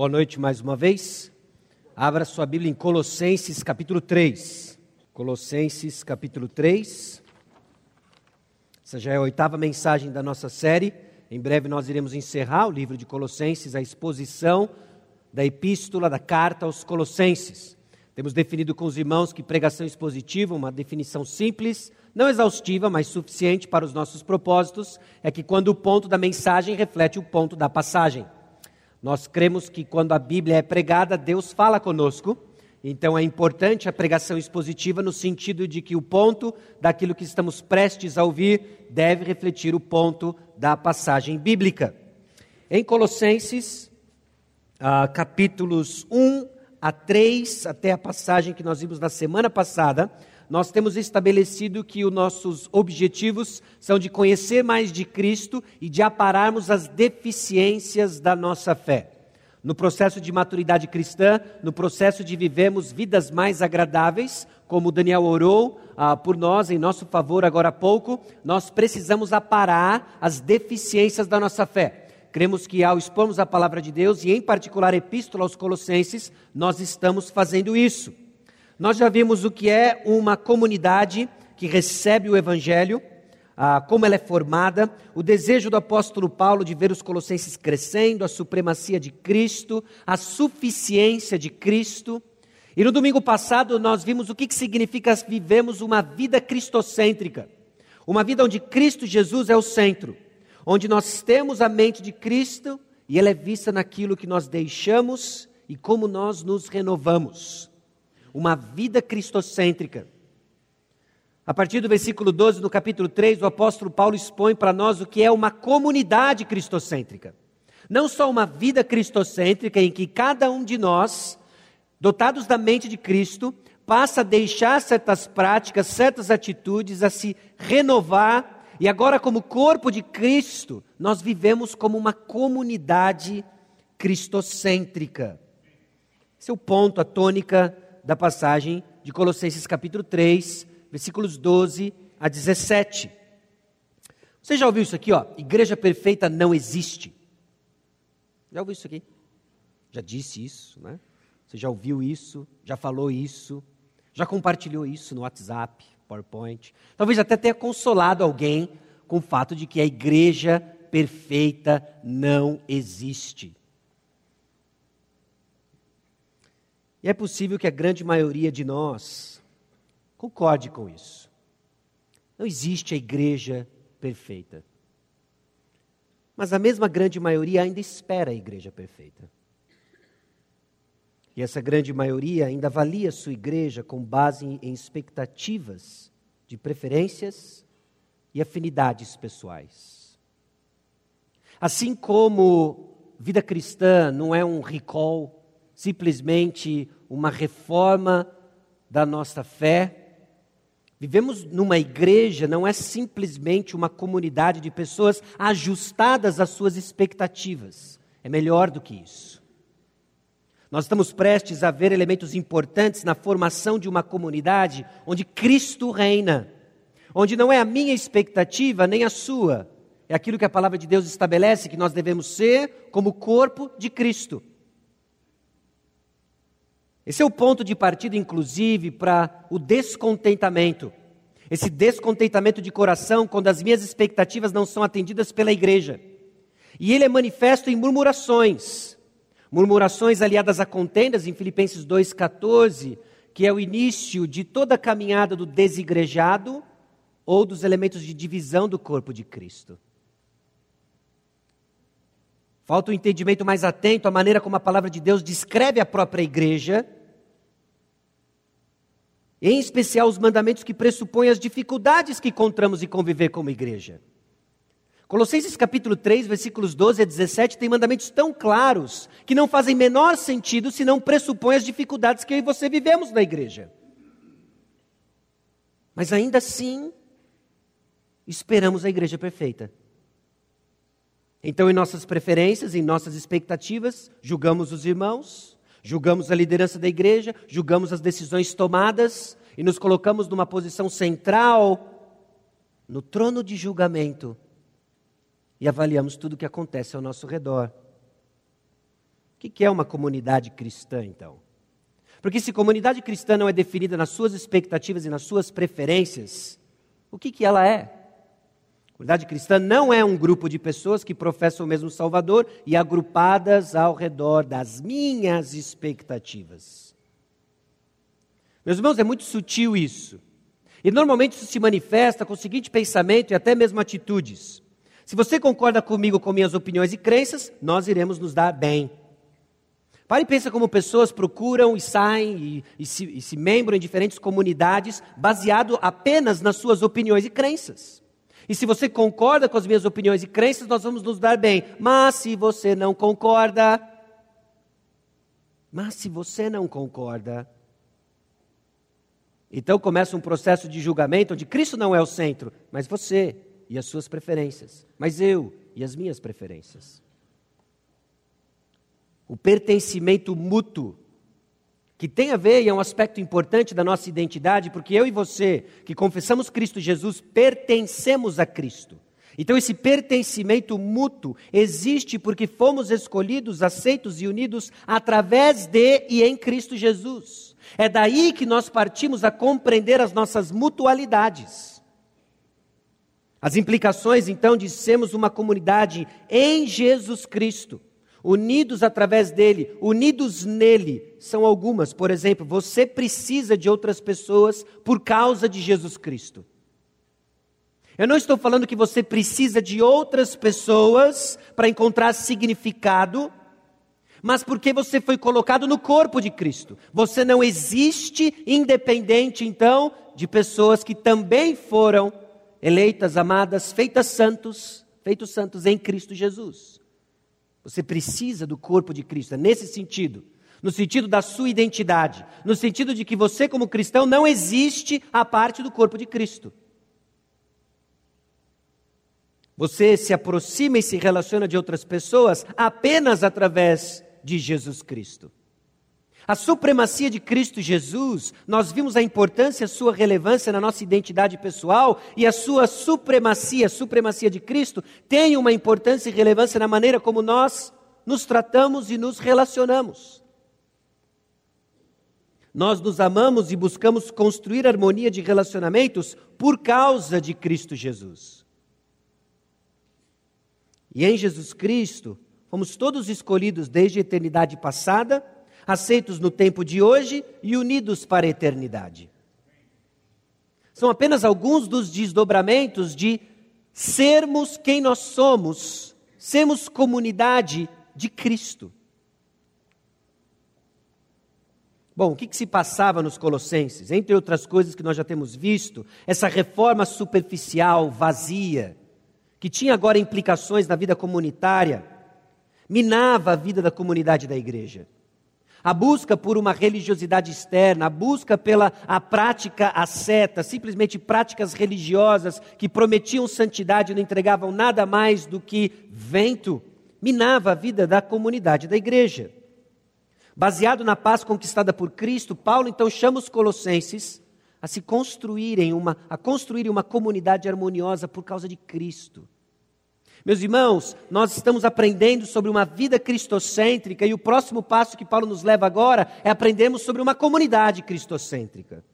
Boa noite mais uma vez. Abra sua Bíblia em Colossenses capítulo 3. Colossenses capítulo 3. Essa já é a oitava mensagem da nossa série. Em breve nós iremos encerrar o livro de Colossenses, a exposição da epístola, da carta aos Colossenses. Temos definido com os irmãos que pregação expositiva, uma definição simples, não exaustiva, mas suficiente para os nossos propósitos, é que quando o ponto da mensagem reflete o ponto da passagem. Nós cremos que quando a Bíblia é pregada, Deus fala conosco. Então é importante a pregação expositiva no sentido de que o ponto daquilo que estamos prestes a ouvir deve refletir o ponto da passagem bíblica. Em Colossenses, ah, capítulos 1 a 3, até a passagem que nós vimos na semana passada, nós temos estabelecido que os nossos objetivos são de conhecer mais de Cristo e de apararmos as deficiências da nossa fé. No processo de maturidade cristã, no processo de vivermos vidas mais agradáveis, como Daniel orou ah, por nós em nosso favor agora há pouco, nós precisamos aparar as deficiências da nossa fé. Cremos que ao expormos a palavra de Deus, e em particular a epístola aos Colossenses, nós estamos fazendo isso. Nós já vimos o que é uma comunidade que recebe o Evangelho, ah, como ela é formada, o desejo do apóstolo Paulo de ver os colossenses crescendo, a supremacia de Cristo, a suficiência de Cristo. E no domingo passado nós vimos o que, que significa vivemos uma vida cristocêntrica, uma vida onde Cristo Jesus é o centro, onde nós temos a mente de Cristo e ela é vista naquilo que nós deixamos e como nós nos renovamos uma vida cristocêntrica. A partir do versículo 12 do capítulo 3, o apóstolo Paulo expõe para nós o que é uma comunidade cristocêntrica. Não só uma vida cristocêntrica em que cada um de nós, dotados da mente de Cristo, passa a deixar certas práticas, certas atitudes, a se renovar, e agora, como corpo de Cristo, nós vivemos como uma comunidade cristocêntrica. Esse é o ponto, a tônica da passagem de Colossenses capítulo 3, versículos 12 a 17. Você já ouviu isso aqui, ó? Igreja perfeita não existe. Já ouviu isso aqui? Já disse isso, né? Você já ouviu isso? Já falou isso? Já compartilhou isso no WhatsApp, PowerPoint? Talvez até tenha consolado alguém com o fato de que a igreja perfeita não existe. E é possível que a grande maioria de nós concorde com isso. Não existe a igreja perfeita. Mas a mesma grande maioria ainda espera a igreja perfeita. E essa grande maioria ainda avalia sua igreja com base em expectativas de preferências e afinidades pessoais. Assim como vida cristã não é um recall simplesmente uma reforma da nossa fé. Vivemos numa igreja, não é simplesmente uma comunidade de pessoas ajustadas às suas expectativas. É melhor do que isso. Nós estamos prestes a ver elementos importantes na formação de uma comunidade onde Cristo reina, onde não é a minha expectativa nem a sua, é aquilo que a palavra de Deus estabelece que nós devemos ser como corpo de Cristo. Esse é o ponto de partida, inclusive, para o descontentamento. Esse descontentamento de coração quando as minhas expectativas não são atendidas pela igreja. E ele é manifesto em murmurações. Murmurações aliadas a contendas, em Filipenses 2,14, que é o início de toda a caminhada do desigrejado ou dos elementos de divisão do corpo de Cristo. Falta um entendimento mais atento à maneira como a palavra de Deus descreve a própria igreja, em especial os mandamentos que pressupõem as dificuldades que encontramos em conviver como igreja. Colossenses capítulo 3, versículos 12 a 17 tem mandamentos tão claros que não fazem menor sentido se não pressupõem as dificuldades que eu e você vivemos na igreja. Mas ainda assim, esperamos a igreja perfeita. Então, em nossas preferências, em nossas expectativas, julgamos os irmãos, julgamos a liderança da igreja, julgamos as decisões tomadas e nos colocamos numa posição central no trono de julgamento e avaliamos tudo o que acontece ao nosso redor. que é uma comunidade cristã, então? Porque se comunidade cristã não é definida nas suas expectativas e nas suas preferências, o que, que ela é? Comunidade cristã não é um grupo de pessoas que professam o mesmo Salvador e agrupadas ao redor das minhas expectativas. Meus irmãos, é muito sutil isso. E normalmente isso se manifesta com o seguinte pensamento e até mesmo atitudes. Se você concorda comigo com minhas opiniões e crenças, nós iremos nos dar bem. Pare e pensa como pessoas procuram e saem e, e, se, e se membram em diferentes comunidades baseado apenas nas suas opiniões e crenças. E se você concorda com as minhas opiniões e crenças, nós vamos nos dar bem. Mas se você não concorda, mas se você não concorda, então começa um processo de julgamento onde Cristo não é o centro, mas você e as suas preferências, mas eu e as minhas preferências. O pertencimento mútuo, que tem a ver e é um aspecto importante da nossa identidade, porque eu e você, que confessamos Cristo Jesus, pertencemos a Cristo. Então, esse pertencimento mútuo existe porque fomos escolhidos, aceitos e unidos através de e em Cristo Jesus. É daí que nós partimos a compreender as nossas mutualidades. As implicações, então, de sermos uma comunidade em Jesus Cristo, unidos através dele, unidos nele, são algumas. Por exemplo, você precisa de outras pessoas por causa de Jesus Cristo. Eu não estou falando que você precisa de outras pessoas para encontrar significado mas porque você foi colocado no corpo de Cristo. Você não existe independente, então, de pessoas que também foram eleitas, amadas, feitas santos, feitos santos em Cristo Jesus. Você precisa do corpo de Cristo, é nesse sentido. No sentido da sua identidade, no sentido de que você, como cristão, não existe a parte do corpo de Cristo. Você se aproxima e se relaciona de outras pessoas apenas através de Jesus Cristo. A supremacia de Cristo Jesus, nós vimos a importância, a sua relevância na nossa identidade pessoal e a sua supremacia, a supremacia de Cristo, tem uma importância e relevância na maneira como nós nos tratamos e nos relacionamos. Nós nos amamos e buscamos construir harmonia de relacionamentos por causa de Cristo Jesus. E em Jesus Cristo, Fomos todos escolhidos desde a eternidade passada, aceitos no tempo de hoje e unidos para a eternidade. São apenas alguns dos desdobramentos de sermos quem nós somos, sermos comunidade de Cristo. Bom, o que, que, se passava nos Colossenses? Entre outras coisas que nós já temos visto, essa reforma superficial, vazia, que tinha agora implicações na vida comunitária, minava a vida da comunidade da igreja. A busca por uma religiosidade externa, a busca pela a prática asceta, simplesmente práticas religiosas que prometiam santidade e não entregavam nada mais do que vento, minava a vida da comunidade da igreja. Baseado na paz conquistada por Cristo, Paulo então chama os colossenses a se construírem uma a construírem uma comunidade harmoniosa por causa de Cristo. Meus irmãos, nós estamos aprendendo sobre uma vida cristocêntrica e o próximo passo que Paulo nos leva agora é aprendermos sobre uma comunidade cristocêntrica.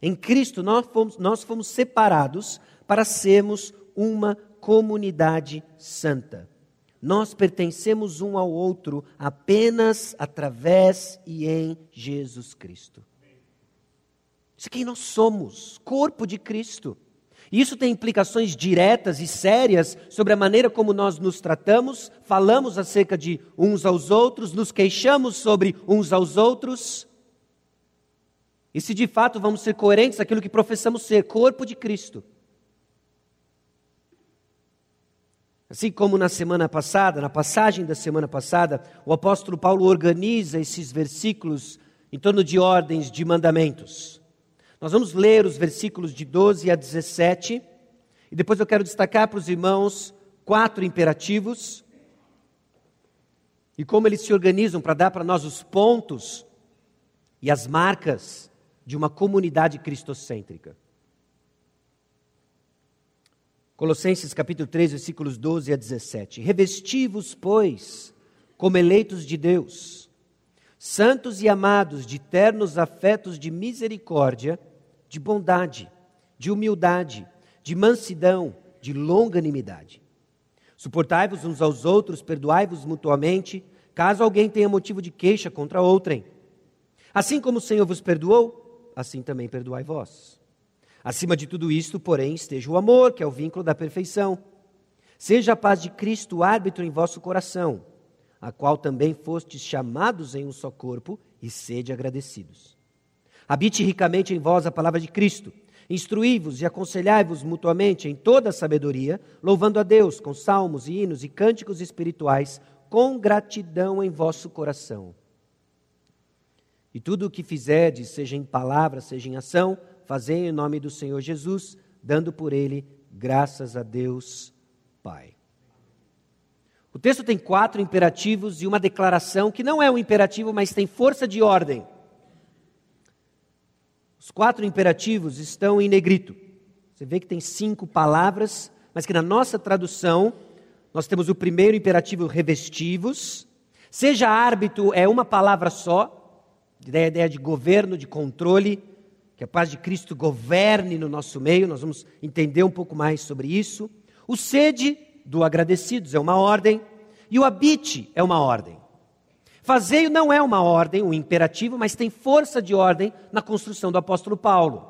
Em Cristo nós fomos, nós fomos separados para sermos uma comunidade santa. Nós pertencemos um ao outro apenas através e em Jesus Cristo. Isso é quem nós somos, corpo de Cristo. Isso tem implicações diretas e sérias sobre a maneira como nós nos tratamos, falamos acerca de uns aos outros, nos queixamos sobre uns aos outros. E se de fato vamos ser coerentes aquilo que professamos ser, corpo de Cristo. Assim como na semana passada, na passagem da semana passada, o apóstolo Paulo organiza esses versículos em torno de ordens de mandamentos. Nós vamos ler os versículos de 12 a 17, e depois eu quero destacar para os irmãos quatro imperativos e como eles se organizam para dar para nós os pontos e as marcas de uma comunidade cristocêntrica. Colossenses capítulo 3, versículos 12 a 17. Revesti-vos, pois, como eleitos de Deus, santos e amados de ternos afetos de misericórdia, de bondade, de humildade, de mansidão, de longanimidade. Suportai-vos uns aos outros, perdoai-vos mutuamente, caso alguém tenha motivo de queixa contra outrem. Assim como o Senhor vos perdoou, assim também perdoai vós. Acima de tudo isto, porém, esteja o amor, que é o vínculo da perfeição. Seja a paz de Cristo árbitro em vosso coração, a qual também fostes chamados em um só corpo, e sede agradecidos. Habite ricamente em vós a palavra de Cristo. Instruí-vos e aconselhai-vos mutuamente em toda a sabedoria, louvando a Deus com salmos e hinos e cânticos espirituais, com gratidão em vosso coração. E tudo o que fizerdes, seja em palavra, seja em ação, fazei em nome do Senhor Jesus, dando por ele graças a Deus Pai. O texto tem quatro imperativos e uma declaração que não é um imperativo, mas tem força de ordem. Os quatro imperativos estão em negrito. Você vê que tem cinco palavras, mas que na nossa tradução nós temos o primeiro imperativo revestivos. Seja árbitro é uma palavra só, a ideia de governo, de controle que a paz de Cristo governe no nosso meio, nós vamos entender um pouco mais sobre isso. O sede do agradecidos é uma ordem, e o habite é uma ordem. Fazeio não é uma ordem, um imperativo, mas tem força de ordem na construção do apóstolo Paulo.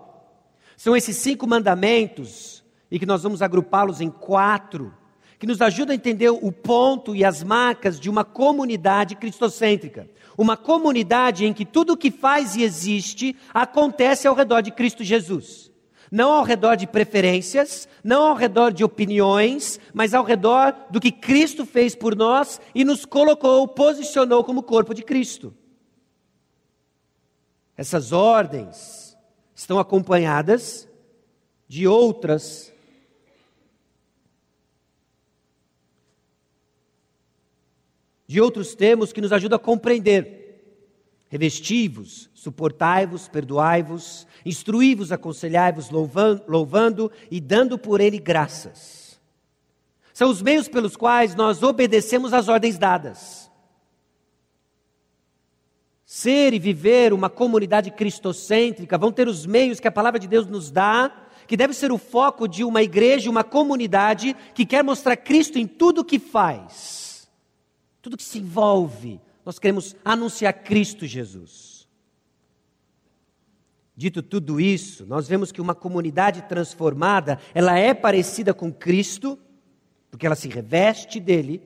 São esses cinco mandamentos, e que nós vamos agrupá-los em quatro, que nos ajudam a entender o ponto e as marcas de uma comunidade cristocêntrica. Uma comunidade em que tudo o que faz e existe acontece ao redor de Cristo Jesus. Não ao redor de preferências, não ao redor de opiniões, mas ao redor do que Cristo fez por nós e nos colocou, posicionou como corpo de Cristo. Essas ordens estão acompanhadas de outras de outros termos que nos ajudam a compreender. Revestivos, suportai-vos, perdoai-vos, instruí-vos, aconselhai-vos, louvando, louvando e dando por ele graças. São os meios pelos quais nós obedecemos às ordens dadas. Ser e viver uma comunidade cristocêntrica vão ter os meios que a palavra de Deus nos dá, que deve ser o foco de uma igreja, uma comunidade que quer mostrar Cristo em tudo o que faz tudo que se envolve, nós queremos anunciar Cristo Jesus. Dito tudo isso, nós vemos que uma comunidade transformada, ela é parecida com Cristo, porque ela se reveste dele,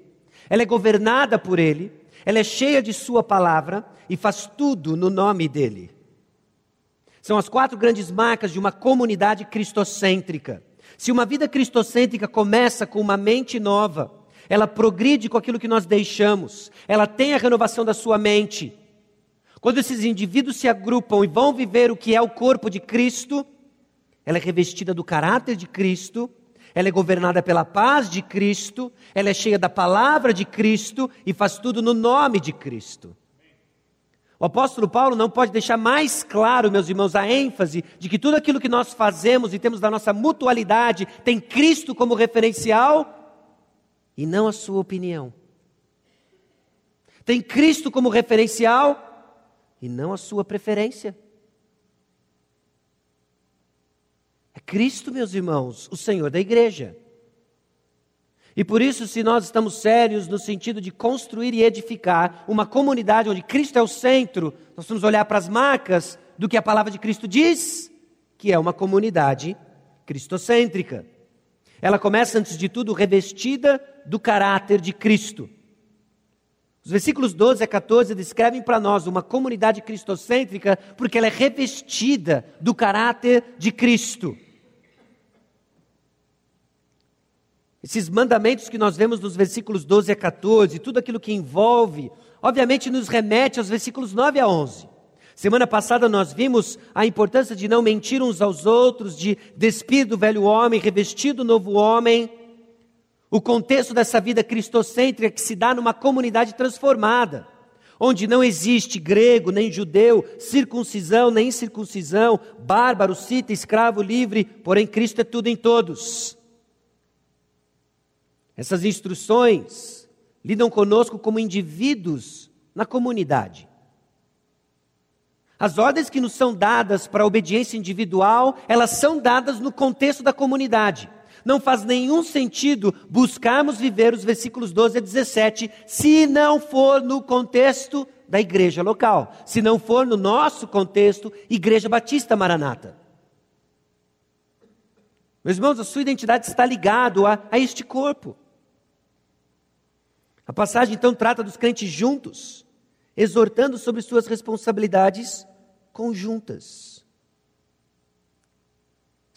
ela é governada por ele, ela é cheia de sua palavra e faz tudo no nome dele. São as quatro grandes marcas de uma comunidade cristocêntrica. Se uma vida cristocêntrica começa com uma mente nova, ela progride com aquilo que nós deixamos, ela tem a renovação da sua mente. Quando esses indivíduos se agrupam e vão viver o que é o corpo de Cristo, ela é revestida do caráter de Cristo, ela é governada pela paz de Cristo, ela é cheia da palavra de Cristo e faz tudo no nome de Cristo. O apóstolo Paulo não pode deixar mais claro, meus irmãos, a ênfase de que tudo aquilo que nós fazemos e temos da nossa mutualidade tem Cristo como referencial e não a sua opinião. Tem Cristo como referencial e não a sua preferência. É Cristo, meus irmãos, o Senhor da igreja. E por isso, se nós estamos sérios no sentido de construir e edificar uma comunidade onde Cristo é o centro, nós vamos olhar para as marcas do que a palavra de Cristo diz, que é uma comunidade cristocêntrica. Ela começa, antes de tudo, revestida do caráter de Cristo. Os versículos 12 a 14 descrevem para nós uma comunidade cristocêntrica porque ela é revestida do caráter de Cristo. Esses mandamentos que nós vemos nos versículos 12 a 14, tudo aquilo que envolve, obviamente nos remete aos versículos 9 a 11. Semana passada nós vimos a importância de não mentir uns aos outros, de despir do velho homem, revestir do novo homem. O contexto dessa vida cristocêntrica que se dá numa comunidade transformada, onde não existe grego nem judeu, circuncisão nem incircuncisão, bárbaro, cita, escravo, livre, porém Cristo é tudo em todos. Essas instruções lidam conosco como indivíduos na comunidade. As ordens que nos são dadas para a obediência individual, elas são dadas no contexto da comunidade. Não faz nenhum sentido buscarmos viver os versículos 12 a 17 se não for no contexto da igreja local, se não for no nosso contexto, Igreja Batista Maranata. Meus irmãos, a sua identidade está ligada a, a este corpo. A passagem então trata dos crentes juntos, exortando sobre suas responsabilidades conjuntas.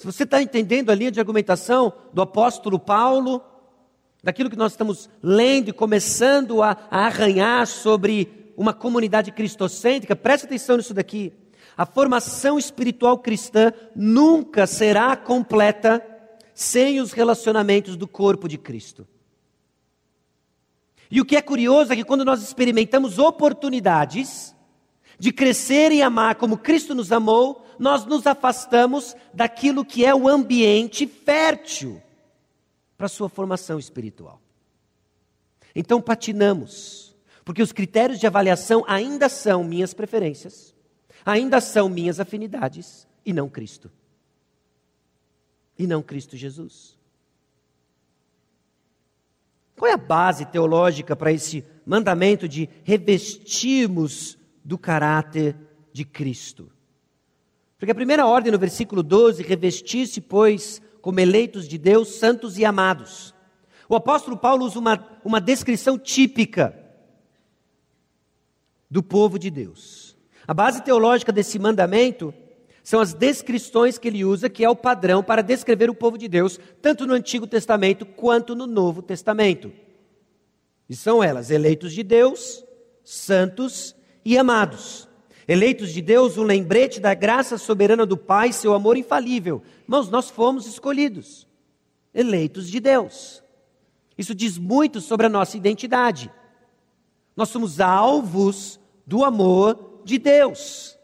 Se você está entendendo a linha de argumentação do apóstolo Paulo, daquilo que nós estamos lendo e começando a, a arranhar sobre uma comunidade cristocêntrica, preste atenção nisso daqui. A formação espiritual cristã nunca será completa sem os relacionamentos do corpo de Cristo. E o que é curioso é que quando nós experimentamos oportunidades de crescer e amar como Cristo nos amou, nós nos afastamos daquilo que é o ambiente fértil para a sua formação espiritual. Então patinamos, porque os critérios de avaliação ainda são minhas preferências ainda são minhas afinidades e não Cristo. E não Cristo Jesus. Qual é a base teológica para esse mandamento de revestirmos do caráter de Cristo? Porque a primeira ordem no versículo 12, revestir-se, pois, como eleitos de Deus, santos e amados. O apóstolo Paulo usa uma, uma descrição típica do povo de Deus. A base teológica desse mandamento são as descrições que ele usa, que é o padrão para descrever o povo de Deus, tanto no Antigo Testamento quanto no Novo Testamento. E são elas: eleitos de Deus, santos e amados. Eleitos de Deus, um lembrete da graça soberana do Pai, seu amor infalível. Irmãos, nós fomos escolhidos, eleitos de Deus. Isso diz muito sobre a nossa identidade. Nós somos alvos do amor de Deus,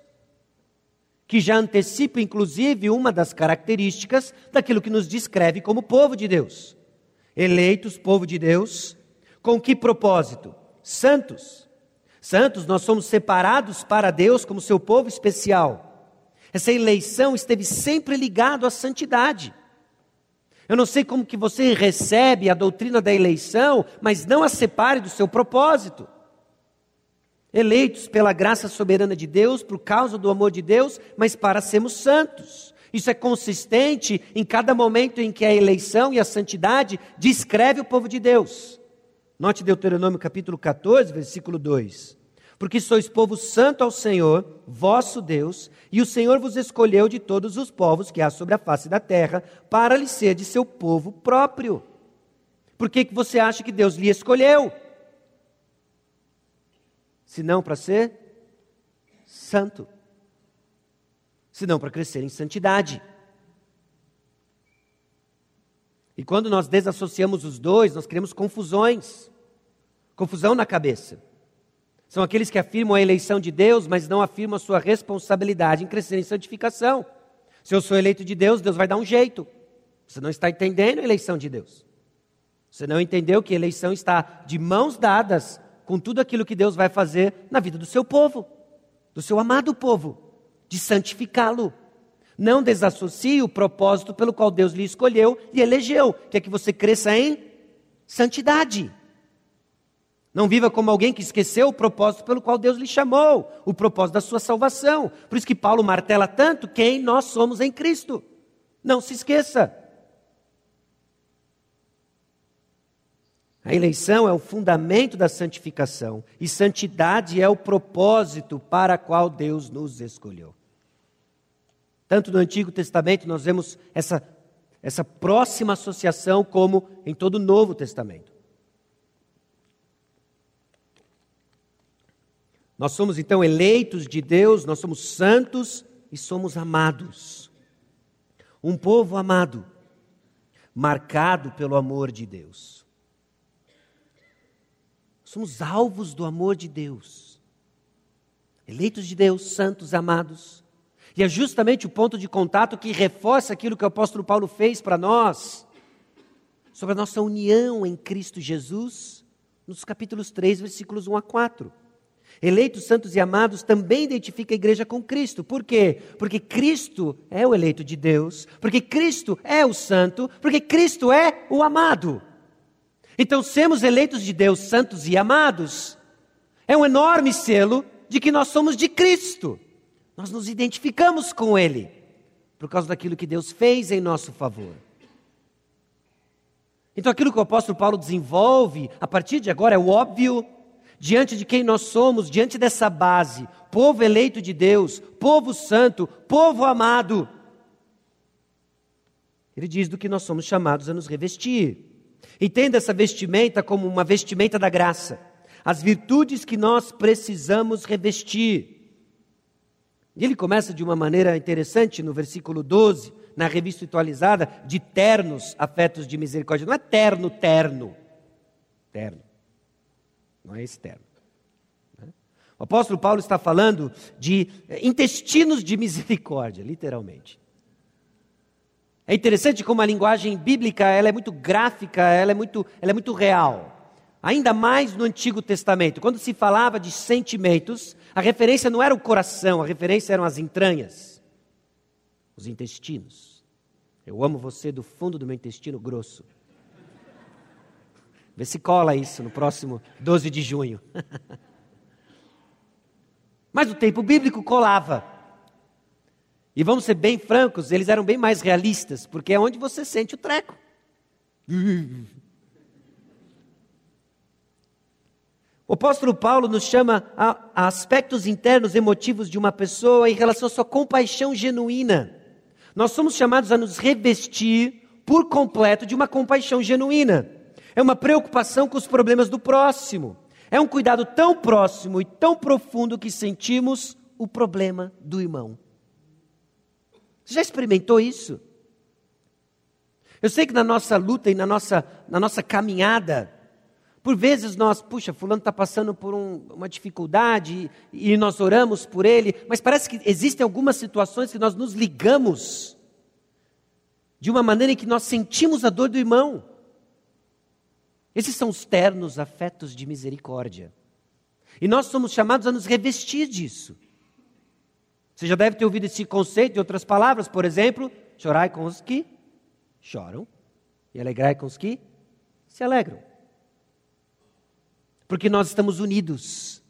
que já antecipa, inclusive, uma das características daquilo que nos descreve como povo de Deus. Eleitos, povo de Deus, com que propósito? Santos. Santos, nós somos separados para Deus como seu povo especial. Essa eleição esteve sempre ligado à santidade. Eu não sei como que você recebe a doutrina da eleição, mas não a separe do seu propósito eleitos pela graça soberana de Deus, por causa do amor de Deus, mas para sermos santos. Isso é consistente em cada momento em que a eleição e a santidade descreve o povo de Deus. Note Deuteronômio capítulo 14, versículo 2. Porque sois povo santo ao Senhor, vosso Deus, e o Senhor vos escolheu de todos os povos que há sobre a face da terra, para lhe ser de seu povo próprio. Por que, que você acha que Deus lhe escolheu? senão para ser santo, senão para crescer em santidade. E quando nós desassociamos os dois, nós criamos confusões, confusão na cabeça. São aqueles que afirmam a eleição de Deus, mas não afirmam a sua responsabilidade em crescer em santificação. Se eu sou eleito de Deus, Deus vai dar um jeito. Você não está entendendo a eleição de Deus. Você não entendeu que a eleição está de mãos dadas com tudo aquilo que Deus vai fazer na vida do seu povo, do seu amado povo, de santificá-lo. Não desassocie o propósito pelo qual Deus lhe escolheu e elegeu, que é que você cresça em santidade. Não viva como alguém que esqueceu o propósito pelo qual Deus lhe chamou, o propósito da sua salvação. Por isso que Paulo martela tanto quem nós somos em Cristo. Não se esqueça. A eleição é o fundamento da santificação e santidade é o propósito para qual Deus nos escolheu. Tanto no Antigo Testamento nós vemos essa, essa próxima associação, como em todo o Novo Testamento. Nós somos então eleitos de Deus, nós somos santos e somos amados. Um povo amado, marcado pelo amor de Deus. Somos alvos do amor de Deus. Eleitos de Deus, santos, amados. E é justamente o ponto de contato que reforça aquilo que o apóstolo Paulo fez para nós, sobre a nossa união em Cristo Jesus, nos capítulos 3, versículos 1 a 4. Eleitos, santos e amados também identifica a igreja com Cristo. Por quê? Porque Cristo é o eleito de Deus, porque Cristo é o santo, porque Cristo é o amado. Então, sermos eleitos de Deus, santos e amados, é um enorme selo de que nós somos de Cristo. Nós nos identificamos com Ele, por causa daquilo que Deus fez em nosso favor. Então, aquilo que o apóstolo Paulo desenvolve a partir de agora é o óbvio diante de quem nós somos, diante dessa base, povo eleito de Deus, povo santo, povo amado. Ele diz do que nós somos chamados a nos revestir. Entenda essa vestimenta como uma vestimenta da graça, as virtudes que nós precisamos revestir. E ele começa de uma maneira interessante no versículo 12, na revista atualizada, de ternos afetos de misericórdia. Não é terno, terno. Terno não é externo. Né? O apóstolo Paulo está falando de eh, intestinos de misericórdia, literalmente. É interessante como a linguagem bíblica ela é muito gráfica, ela é muito, ela é muito real. Ainda mais no Antigo Testamento. Quando se falava de sentimentos, a referência não era o coração, a referência eram as entranhas, os intestinos. Eu amo você do fundo do meu intestino grosso. Vê se cola isso no próximo 12 de junho. Mas o tempo bíblico colava. E vamos ser bem francos, eles eram bem mais realistas, porque é onde você sente o treco. O apóstolo Paulo nos chama a, aspectos internos emotivos de uma pessoa em relação à sua compaixão genuína. Nós somos chamados a nos revestir por completo de uma compaixão genuína é uma preocupação com os problemas do próximo. É um cuidado tão próximo e tão profundo que sentimos o problema do irmão. Você já experimentou isso? Eu sei que na nossa luta e na nossa, na nossa caminhada, por vezes nós, puxa, fulano está passando por um, uma dificuldade e, e nós oramos por ele, mas parece que existem algumas situações que nós nos ligamos de uma maneira em que nós sentimos a dor do irmão. Esses são os ternos afetos de misericórdia. E nós somos chamados a nos revestir disso. Você já deve ter ouvido esse conceito em outras palavras, por exemplo, chorai com os que choram e alegrai com os que se alegram. Porque nós estamos unidos.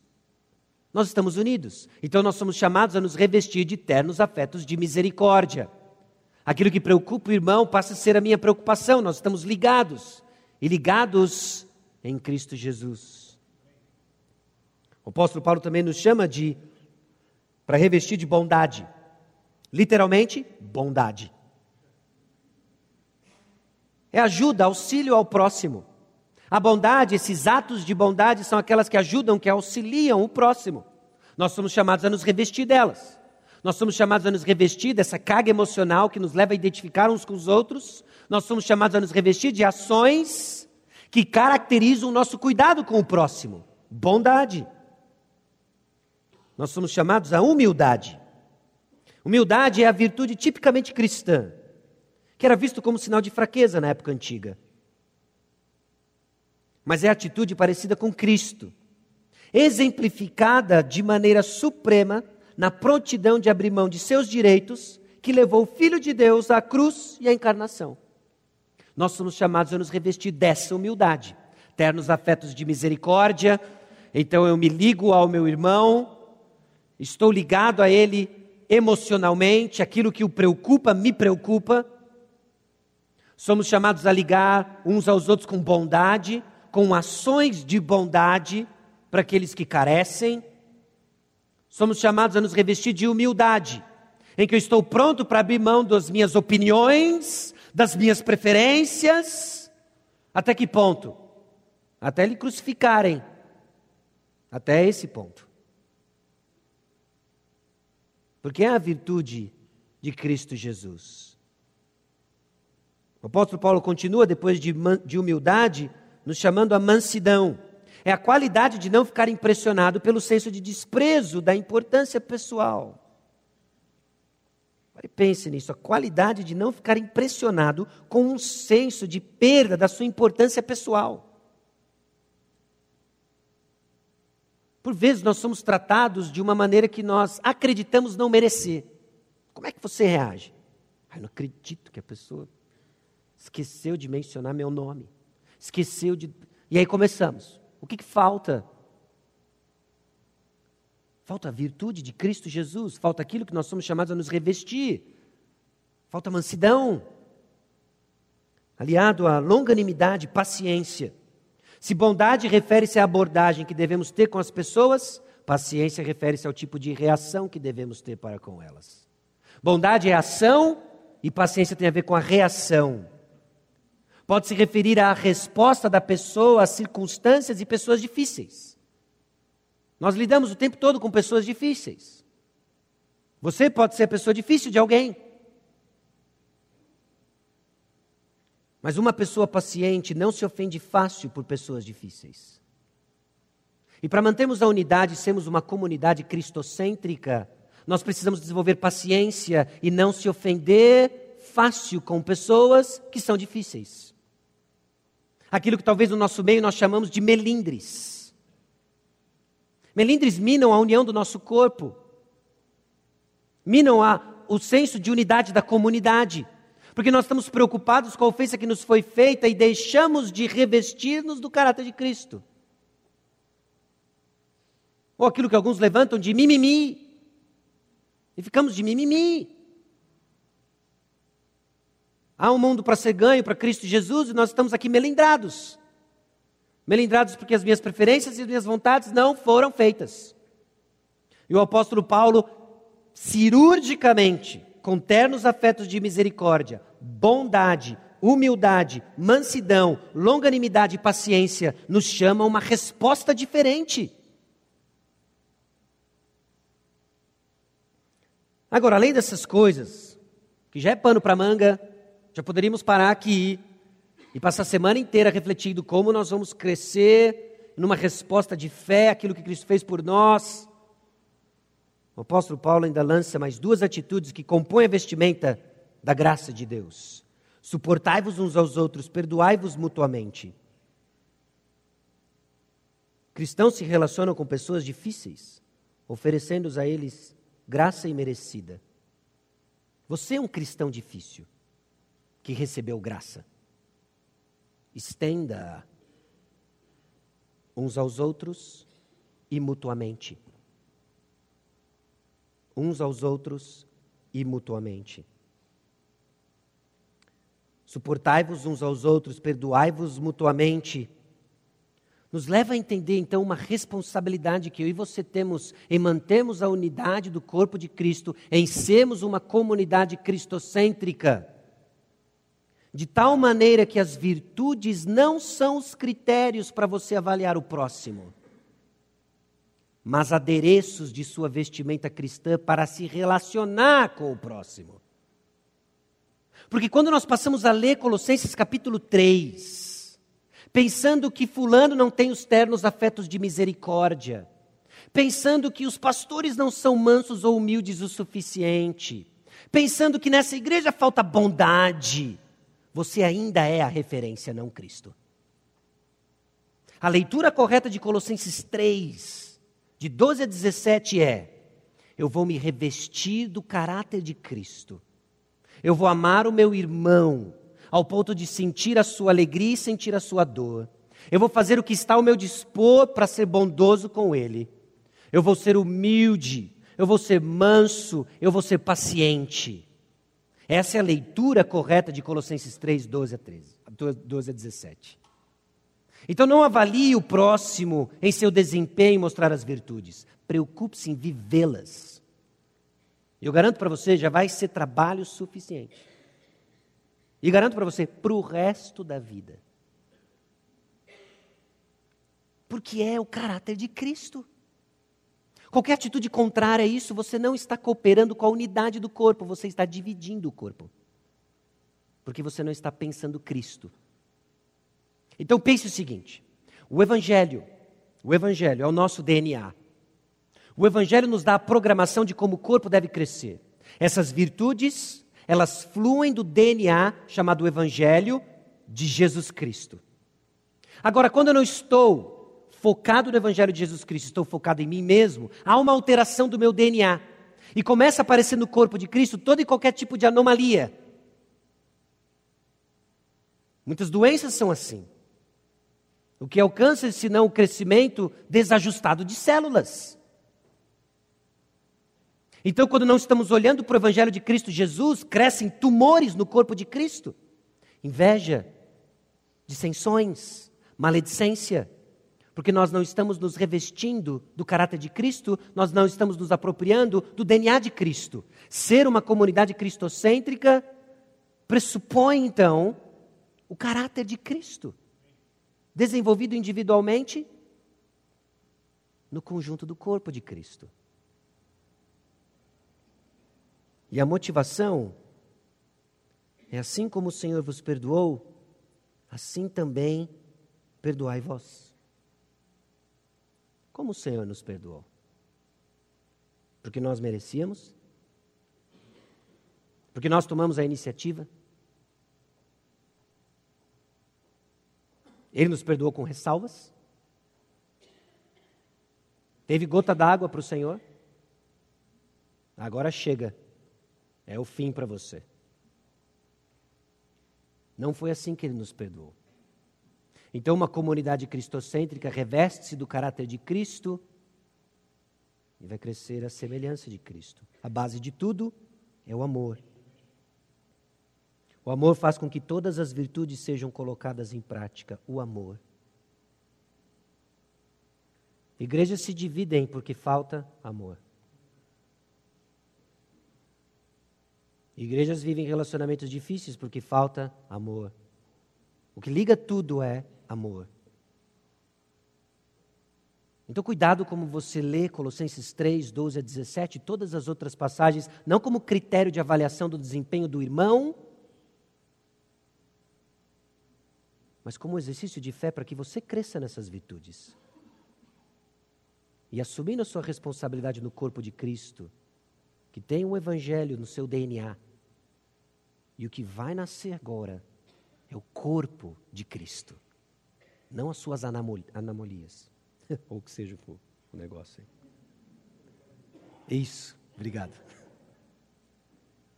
Nós estamos unidos. Então nós somos chamados a nos revestir de ternos afetos de misericórdia. Aquilo que preocupa o irmão passa a ser a minha preocupação, nós estamos ligados e ligados em Cristo Jesus. O apóstolo Paulo também nos chama de para revestir de bondade. Literalmente, bondade. É ajuda, auxílio ao próximo. A bondade, esses atos de bondade são aquelas que ajudam, que auxiliam o próximo. Nós somos chamados a nos revestir delas. Nós somos chamados a nos revestir dessa carga emocional que nos leva a identificar uns com os outros, nós somos chamados a nos revestir de ações que caracterizam o nosso cuidado com o próximo. Bondade. Nós somos chamados à humildade. Humildade é a virtude tipicamente cristã, que era visto como sinal de fraqueza na época antiga. Mas é atitude parecida com Cristo, exemplificada de maneira suprema na prontidão de abrir mão de seus direitos, que levou o Filho de Deus à cruz e à encarnação. Nós somos chamados a nos revestir dessa humildade, ternos afetos de misericórdia. Então eu me ligo ao meu irmão, estou ligado a ele emocionalmente, aquilo que o preocupa me preocupa. Somos chamados a ligar uns aos outros com bondade, com ações de bondade para aqueles que carecem. Somos chamados a nos revestir de humildade, em que eu estou pronto para abrir mão das minhas opiniões, das minhas preferências. Até que ponto? Até lhe crucificarem. Até esse ponto. Porque é a virtude de Cristo Jesus. O apóstolo Paulo continua, depois de, de humildade, nos chamando a mansidão. É a qualidade de não ficar impressionado pelo senso de desprezo da importância pessoal. Pense nisso, a qualidade de não ficar impressionado com um senso de perda da sua importância pessoal. Por vezes nós somos tratados de uma maneira que nós acreditamos não merecer. Como é que você reage? Ai, não acredito que a pessoa esqueceu de mencionar meu nome. Esqueceu de. E aí começamos. O que, que falta? Falta a virtude de Cristo Jesus, falta aquilo que nós somos chamados a nos revestir, falta mansidão, aliado a longanimidade, paciência. Se bondade refere-se à abordagem que devemos ter com as pessoas, paciência refere-se ao tipo de reação que devemos ter para com elas. Bondade é ação e paciência tem a ver com a reação. Pode se referir à resposta da pessoa às circunstâncias e pessoas difíceis. Nós lidamos o tempo todo com pessoas difíceis. Você pode ser a pessoa difícil de alguém. Mas uma pessoa paciente não se ofende fácil por pessoas difíceis. E para mantermos a unidade e sermos uma comunidade cristocêntrica, nós precisamos desenvolver paciência e não se ofender fácil com pessoas que são difíceis. Aquilo que talvez no nosso meio nós chamamos de melindres. Melindres minam a união do nosso corpo, minam a, o senso de unidade da comunidade, porque nós estamos preocupados com a ofensa que nos foi feita e deixamos de revestir-nos do caráter de Cristo. Ou aquilo que alguns levantam de mimimi, e ficamos de mimimi. Há um mundo para ser ganho para Cristo Jesus e nós estamos aqui melindrados melindrados porque as minhas preferências e as minhas vontades não foram feitas. E o apóstolo Paulo, cirurgicamente, com ternos afetos de misericórdia, bondade, humildade, mansidão, longanimidade e paciência, nos chama a uma resposta diferente. Agora, além dessas coisas, que já é pano para manga, já poderíamos parar aqui e passar a semana inteira refletindo como nós vamos crescer numa resposta de fé àquilo que Cristo fez por nós. O apóstolo Paulo ainda lança mais duas atitudes que compõem a vestimenta da graça de Deus. Suportai-vos uns aos outros, perdoai-vos mutuamente. Cristãos se relacionam com pessoas difíceis, oferecendo-os a eles graça imerecida. Você é um cristão difícil que recebeu graça estenda uns aos outros e mutuamente. Uns aos outros e mutuamente. Suportai-vos uns aos outros, perdoai-vos mutuamente. Nos leva a entender então uma responsabilidade que eu e você temos em mantermos a unidade do corpo de Cristo, em sermos uma comunidade cristocêntrica de tal maneira que as virtudes não são os critérios para você avaliar o próximo, mas adereços de sua vestimenta cristã para se relacionar com o próximo. Porque quando nós passamos a ler Colossenses capítulo 3, pensando que Fulano não tem os ternos afetos de misericórdia, pensando que os pastores não são mansos ou humildes o suficiente, pensando que nessa igreja falta bondade, você ainda é a referência, não Cristo. A leitura correta de Colossenses 3, de 12 a 17 é: Eu vou me revestir do caráter de Cristo. Eu vou amar o meu irmão, ao ponto de sentir a sua alegria e sentir a sua dor. Eu vou fazer o que está ao meu dispor para ser bondoso com ele. Eu vou ser humilde, eu vou ser manso, eu vou ser paciente. Essa é a leitura correta de Colossenses 3, 12 a, 13, 12 a 17. Então não avalie o próximo em seu desempenho e mostrar as virtudes. Preocupe-se em vivê-las. Eu garanto para você, já vai ser trabalho suficiente. E garanto para você, para o resto da vida. Porque é o caráter de Cristo. Qualquer atitude contrária a isso, você não está cooperando com a unidade do corpo, você está dividindo o corpo. Porque você não está pensando Cristo. Então pense o seguinte: o Evangelho, o Evangelho é o nosso DNA. O Evangelho nos dá a programação de como o corpo deve crescer. Essas virtudes, elas fluem do DNA chamado Evangelho de Jesus Cristo. Agora, quando eu não estou focado no Evangelho de Jesus Cristo, estou focado em mim mesmo, há uma alteração do meu DNA. E começa a aparecer no corpo de Cristo todo e qualquer tipo de anomalia. Muitas doenças são assim. O que alcança, senão o crescimento desajustado de células. Então, quando não estamos olhando para o Evangelho de Cristo Jesus, crescem tumores no corpo de Cristo: inveja, dissensões, maledicência. Porque nós não estamos nos revestindo do caráter de Cristo, nós não estamos nos apropriando do DNA de Cristo. Ser uma comunidade cristocêntrica pressupõe, então, o caráter de Cristo, desenvolvido individualmente no conjunto do corpo de Cristo. E a motivação é assim como o Senhor vos perdoou, assim também perdoai vós. Como o Senhor nos perdoou? Porque nós merecíamos? Porque nós tomamos a iniciativa? Ele nos perdoou com ressalvas? Teve gota d'água para o Senhor? Agora chega é o fim para você. Não foi assim que ele nos perdoou. Então, uma comunidade cristocêntrica reveste-se do caráter de Cristo e vai crescer a semelhança de Cristo. A base de tudo é o amor. O amor faz com que todas as virtudes sejam colocadas em prática. O amor. Igrejas se dividem porque falta amor. Igrejas vivem relacionamentos difíceis porque falta amor. O que liga tudo é amor. Então, cuidado como você lê Colossenses 3, 12 a 17 e todas as outras passagens, não como critério de avaliação do desempenho do irmão, mas como exercício de fé para que você cresça nessas virtudes. E assumindo a sua responsabilidade no corpo de Cristo, que tem o um Evangelho no seu DNA, e o que vai nascer agora é o corpo de Cristo, não as suas anomalias, ou o que seja for o negócio aí. Isso, obrigado.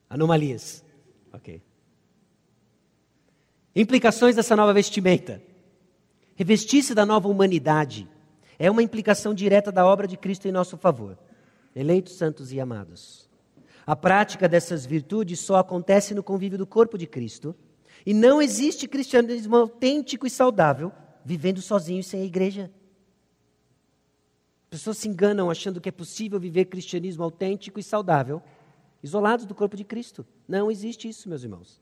Anomalias, ok. Implicações dessa nova vestimenta. Revestir-se da nova humanidade é uma implicação direta da obra de Cristo em nosso favor. Eleitos, santos e amados. A prática dessas virtudes só acontece no convívio do corpo de Cristo. E não existe cristianismo autêntico e saudável vivendo sozinho e sem a igreja. Pessoas se enganam achando que é possível viver cristianismo autêntico e saudável isolados do corpo de Cristo. Não existe isso, meus irmãos.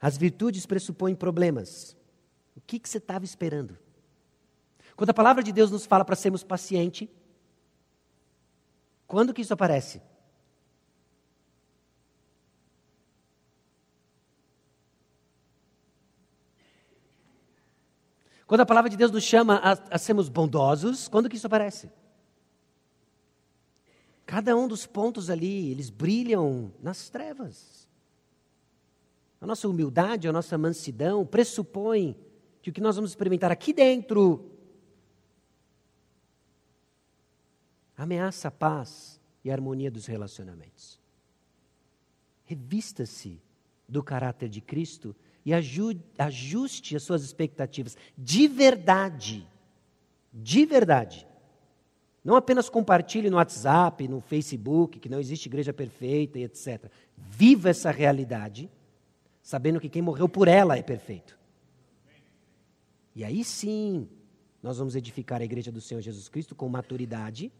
As virtudes pressupõem problemas. O que, que você estava esperando? Quando a palavra de Deus nos fala para sermos pacientes, quando que isso aparece? Quando a palavra de Deus nos chama a, a sermos bondosos, quando que isso aparece? Cada um dos pontos ali, eles brilham nas trevas. A nossa humildade, a nossa mansidão pressupõe que o que nós vamos experimentar aqui dentro ameaça a paz e a harmonia dos relacionamentos. Revista-se do caráter de Cristo e ajuste as suas expectativas de verdade. De verdade. Não apenas compartilhe no WhatsApp, no Facebook, que não existe igreja perfeita e etc. Viva essa realidade, sabendo que quem morreu por ela é perfeito. E aí sim, nós vamos edificar a igreja do Senhor Jesus Cristo com maturidade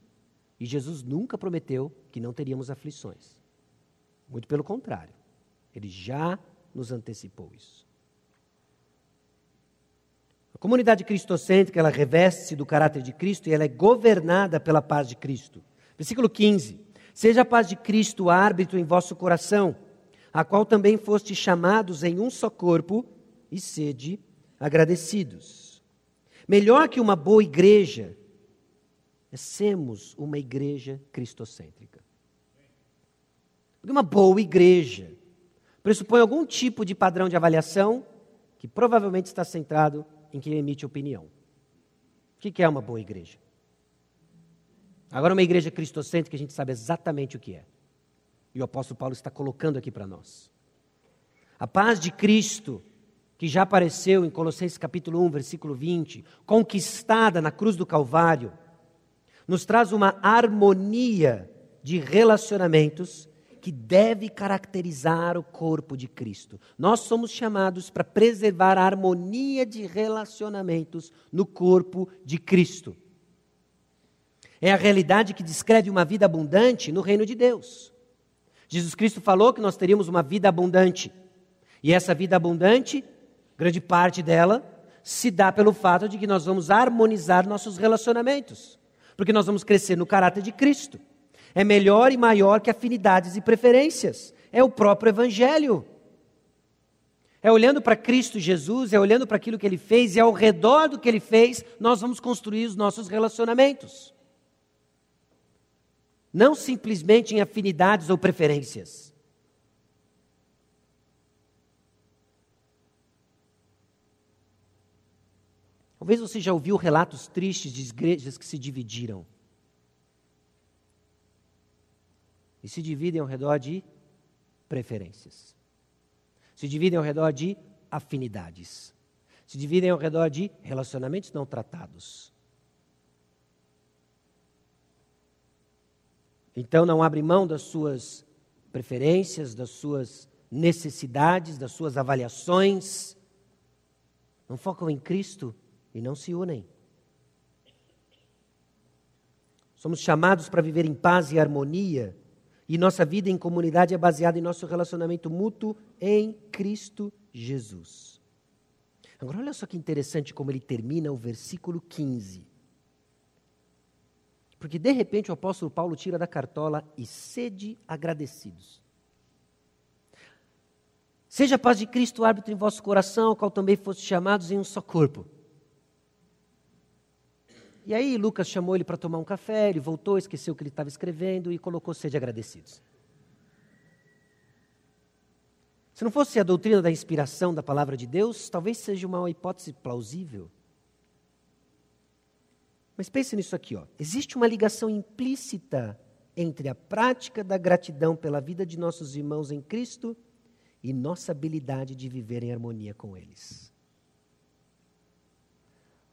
e Jesus nunca prometeu que não teríamos aflições. Muito pelo contrário. Ele já nos antecipou isso. A comunidade cristocêntrica, ela reveste-se do caráter de Cristo e ela é governada pela paz de Cristo. Versículo 15. Seja a paz de Cristo árbitro em vosso coração, a qual também foste chamados em um só corpo, e sede agradecidos. Melhor que uma boa igreja, é sermos uma igreja cristocêntrica. Porque uma boa igreja pressupõe algum tipo de padrão de avaliação que provavelmente está centrado em quem emite opinião. O que é uma boa igreja? Agora, uma igreja cristocêntrica, a gente sabe exatamente o que é. E o apóstolo Paulo está colocando aqui para nós. A paz de Cristo, que já apareceu em Colossenses capítulo 1, versículo 20, conquistada na cruz do Calvário, nos traz uma harmonia de relacionamentos que deve caracterizar o corpo de Cristo. Nós somos chamados para preservar a harmonia de relacionamentos no corpo de Cristo. É a realidade que descreve uma vida abundante no reino de Deus. Jesus Cristo falou que nós teríamos uma vida abundante. E essa vida abundante, grande parte dela, se dá pelo fato de que nós vamos harmonizar nossos relacionamentos. Porque nós vamos crescer no caráter de Cristo. É melhor e maior que afinidades e preferências. É o próprio Evangelho. É olhando para Cristo Jesus, é olhando para aquilo que ele fez, e ao redor do que ele fez, nós vamos construir os nossos relacionamentos. Não simplesmente em afinidades ou preferências. Talvez você já ouviu relatos tristes de igrejas que se dividiram. E se dividem ao redor de preferências. Se dividem ao redor de afinidades. Se dividem ao redor de relacionamentos não tratados. Então não abre mão das suas preferências, das suas necessidades, das suas avaliações. Não focam em Cristo e não se unem. Somos chamados para viver em paz e harmonia, e nossa vida em comunidade é baseada em nosso relacionamento mútuo em Cristo Jesus. Agora, olha só que interessante como ele termina o versículo 15. Porque de repente o apóstolo Paulo tira da cartola e sede agradecidos. Seja a paz de Cristo árbitro em vosso coração, ao qual também foste chamados em um só corpo. E aí Lucas chamou ele para tomar um café, ele voltou, esqueceu o que ele estava escrevendo e colocou sede agradecidos. Se não fosse a doutrina da inspiração da palavra de Deus, talvez seja uma hipótese plausível. Mas pense nisso aqui, ó. Existe uma ligação implícita entre a prática da gratidão pela vida de nossos irmãos em Cristo e nossa habilidade de viver em harmonia com eles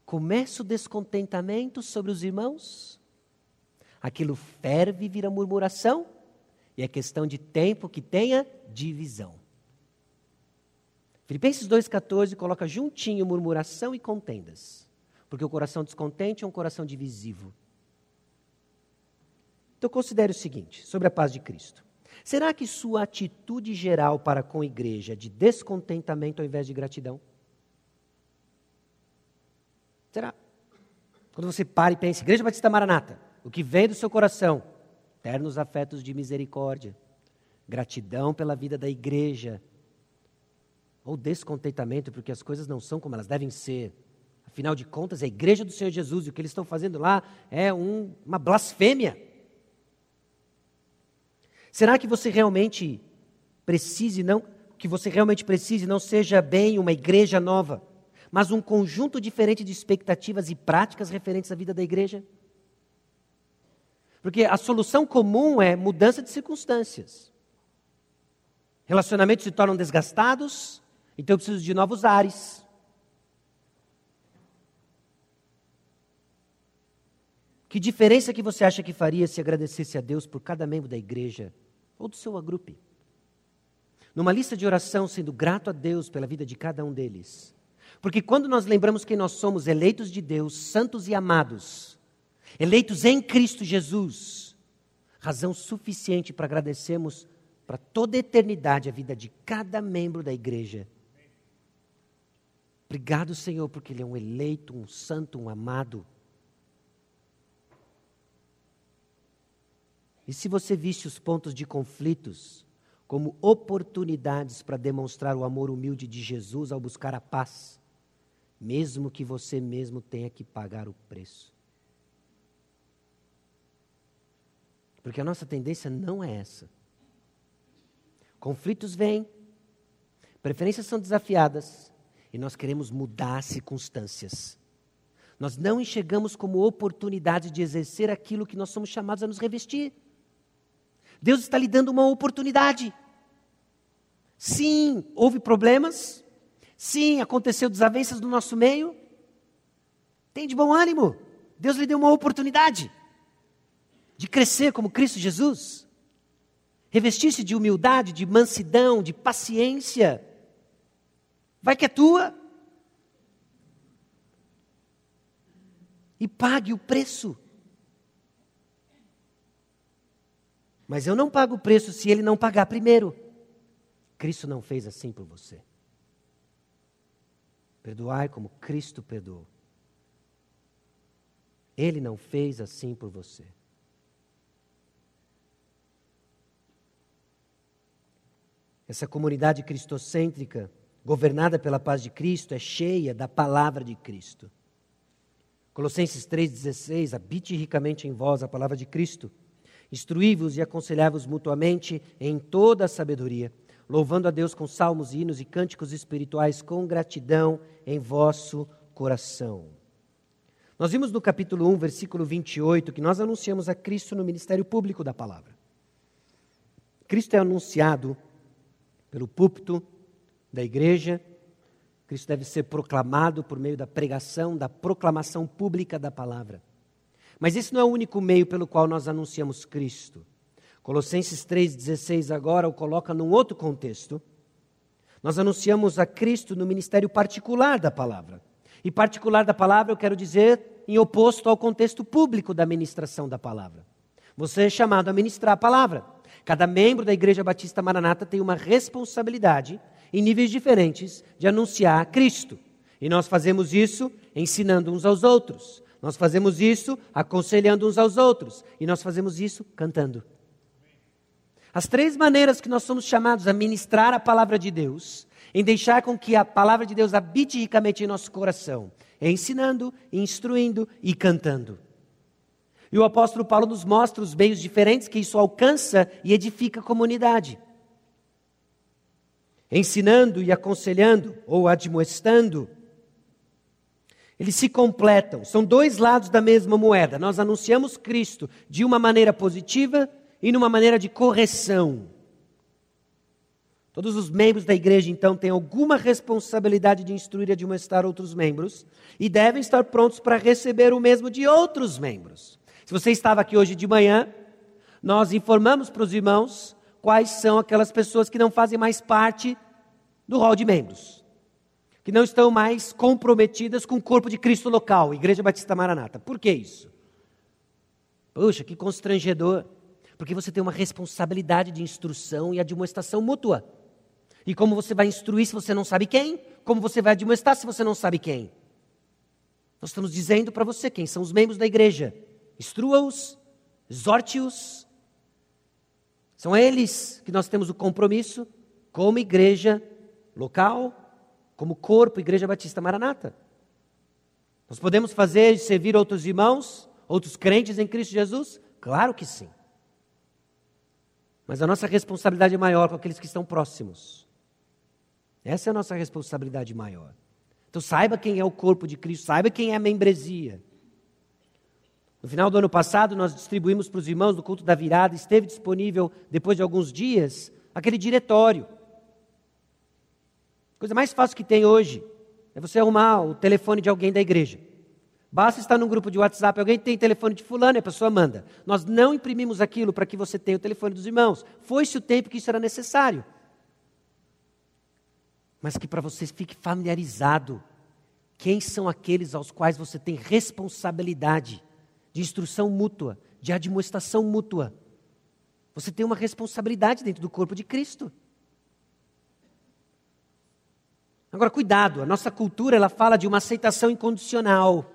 começa o descontentamento sobre os irmãos, aquilo ferve e vira murmuração, e é questão de tempo que tenha divisão. Filipenses 2,14 coloca juntinho murmuração e contendas, porque o coração descontente é um coração divisivo. Então considere o seguinte, sobre a paz de Cristo. Será que sua atitude geral para com a igreja é de descontentamento ao invés de gratidão? Será? Quando você para e pensa, Igreja Batista Maranata, o que vem do seu coração? Eternos afetos de misericórdia, gratidão pela vida da igreja, ou descontentamento porque as coisas não são como elas devem ser. Afinal de contas, a igreja do Senhor Jesus e o que eles estão fazendo lá é um, uma blasfêmia. Será que você realmente precise não que você realmente precise não seja bem uma igreja nova? Mas um conjunto diferente de expectativas e práticas referentes à vida da igreja? Porque a solução comum é mudança de circunstâncias. Relacionamentos se tornam desgastados, então eu preciso de novos ares. Que diferença que você acha que faria se agradecesse a Deus por cada membro da igreja ou do seu agrupe? Numa lista de oração, sendo grato a Deus pela vida de cada um deles, porque quando nós lembramos que nós somos eleitos de Deus, santos e amados, eleitos em Cristo Jesus, razão suficiente para agradecermos para toda a eternidade a vida de cada membro da igreja. Obrigado, Senhor, porque Ele é um eleito, um santo, um amado. E se você visse os pontos de conflitos como oportunidades para demonstrar o amor humilde de Jesus ao buscar a paz, mesmo que você mesmo tenha que pagar o preço. Porque a nossa tendência não é essa. Conflitos vêm, preferências são desafiadas e nós queremos mudar as circunstâncias. Nós não enxergamos como oportunidade de exercer aquilo que nós somos chamados a nos revestir. Deus está lhe dando uma oportunidade. Sim, houve problemas. Sim, aconteceu desavenças no nosso meio. Tem de bom ânimo. Deus lhe deu uma oportunidade de crescer como Cristo Jesus. Revestir-se de humildade, de mansidão, de paciência. Vai que é tua. e pague o preço. Mas eu não pago o preço se ele não pagar primeiro. Cristo não fez assim por você. Perdoai como Cristo perdoou. Ele não fez assim por você. Essa comunidade cristocêntrica, governada pela paz de Cristo, é cheia da palavra de Cristo. Colossenses 3,16: Habite ricamente em vós a palavra de Cristo. Instruí-vos e aconselhai-vos mutuamente em toda a sabedoria, louvando a Deus com salmos, hinos e cânticos espirituais com gratidão em vosso coração. Nós vimos no capítulo 1, versículo 28, que nós anunciamos a Cristo no ministério público da palavra. Cristo é anunciado pelo púlpito da igreja, Cristo deve ser proclamado por meio da pregação, da proclamação pública da palavra. Mas esse não é o único meio pelo qual nós anunciamos Cristo. Colossenses 3,16 agora o coloca num outro contexto. Nós anunciamos a Cristo no ministério particular da palavra. E particular da palavra eu quero dizer em oposto ao contexto público da ministração da palavra. Você é chamado a ministrar a palavra. Cada membro da Igreja Batista Maranata tem uma responsabilidade em níveis diferentes de anunciar Cristo. E nós fazemos isso ensinando uns aos outros. Nós fazemos isso aconselhando uns aos outros. E nós fazemos isso cantando. As três maneiras que nós somos chamados a ministrar a palavra de Deus, em deixar com que a palavra de Deus habite ricamente em nosso coração, é ensinando, instruindo e cantando. E o apóstolo Paulo nos mostra os meios diferentes que isso alcança e edifica a comunidade ensinando e aconselhando ou admoestando, eles se completam. São dois lados da mesma moeda. Nós anunciamos Cristo de uma maneira positiva e numa maneira de correção. Todos os membros da igreja, então, têm alguma responsabilidade de instruir e admoestar outros membros e devem estar prontos para receber o mesmo de outros membros. Se você estava aqui hoje de manhã, nós informamos para os irmãos quais são aquelas pessoas que não fazem mais parte do rol de membros, que não estão mais comprometidas com o corpo de Cristo local, Igreja Batista Maranata. Por que isso? Puxa, que constrangedor. Porque você tem uma responsabilidade de instrução e admoestação mútua. E como você vai instruir se você não sabe quem? Como você vai admoestar se você não sabe quem? Nós estamos dizendo para você quem são os membros da igreja. Instrua-os, exorte-os, são eles que nós temos o compromisso, como igreja local, como corpo, Igreja Batista Maranata. Nós podemos fazer e servir outros irmãos, outros crentes em Cristo Jesus? Claro que sim. Mas a nossa responsabilidade é maior com aqueles que estão próximos. Essa é a nossa responsabilidade maior. Então saiba quem é o corpo de Cristo, saiba quem é a membresia. No final do ano passado, nós distribuímos para os irmãos do culto da virada, esteve disponível, depois de alguns dias, aquele diretório. A coisa mais fácil que tem hoje é você arrumar o telefone de alguém da igreja. Basta estar num grupo de WhatsApp, alguém tem telefone de fulano e a pessoa manda. Nós não imprimimos aquilo para que você tenha o telefone dos irmãos. Foi-se o tempo que isso era necessário. Mas que para você fique familiarizado quem são aqueles aos quais você tem responsabilidade de instrução mútua, de admoestação mútua. Você tem uma responsabilidade dentro do corpo de Cristo. Agora, cuidado, a nossa cultura ela fala de uma aceitação incondicional.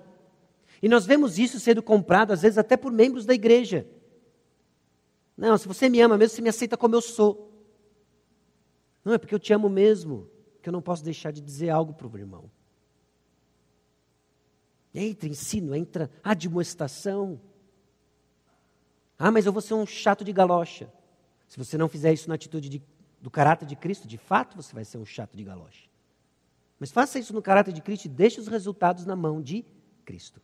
E nós vemos isso sendo comprado, às vezes, até por membros da igreja. Não, se você me ama mesmo, você me aceita como eu sou. Não, é porque eu te amo mesmo, que eu não posso deixar de dizer algo para o irmão. Entra ensino, entra admoestação. Ah, mas eu vou ser um chato de galocha. Se você não fizer isso na atitude de, do caráter de Cristo, de fato você vai ser um chato de galocha. Mas faça isso no caráter de Cristo e deixe os resultados na mão de Cristo.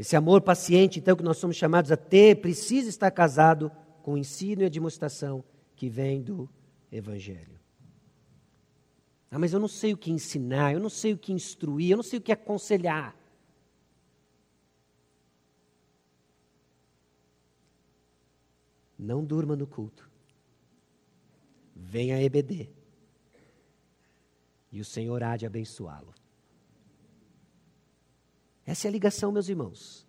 Esse amor paciente, então, que nós somos chamados a ter, precisa estar casado com o ensino e a demonstração que vem do Evangelho. Ah, mas eu não sei o que ensinar, eu não sei o que instruir, eu não sei o que aconselhar. Não durma no culto. Venha a EBD. E o Senhor há de abençoá-lo. Essa é a ligação, meus irmãos,